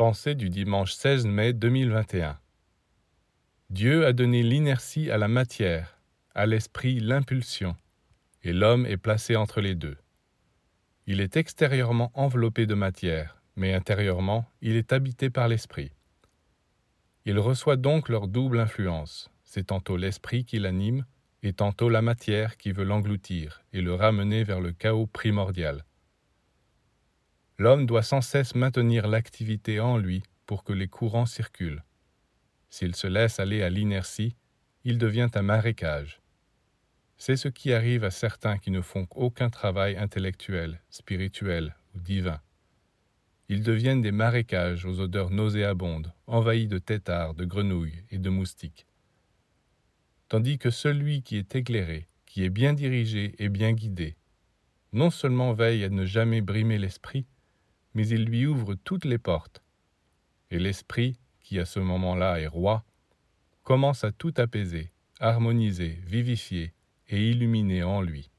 Pensée du dimanche 16 mai 2021. Dieu a donné l'inertie à la matière, à l'esprit l'impulsion, et l'homme est placé entre les deux. Il est extérieurement enveloppé de matière, mais intérieurement il est habité par l'esprit. Il reçoit donc leur double influence, c'est tantôt l'esprit qui l'anime, et tantôt la matière qui veut l'engloutir et le ramener vers le chaos primordial. L'homme doit sans cesse maintenir l'activité en lui pour que les courants circulent. S'il se laisse aller à l'inertie, il devient un marécage. C'est ce qui arrive à certains qui ne font aucun travail intellectuel, spirituel ou divin. Ils deviennent des marécages aux odeurs nauséabondes, envahis de têtards, de grenouilles et de moustiques. Tandis que celui qui est éclairé, qui est bien dirigé et bien guidé, non seulement veille à ne jamais brimer l'esprit, mais il lui ouvre toutes les portes. Et l'esprit, qui à ce moment-là est roi, commence à tout apaiser, harmoniser, vivifier et illuminer en lui.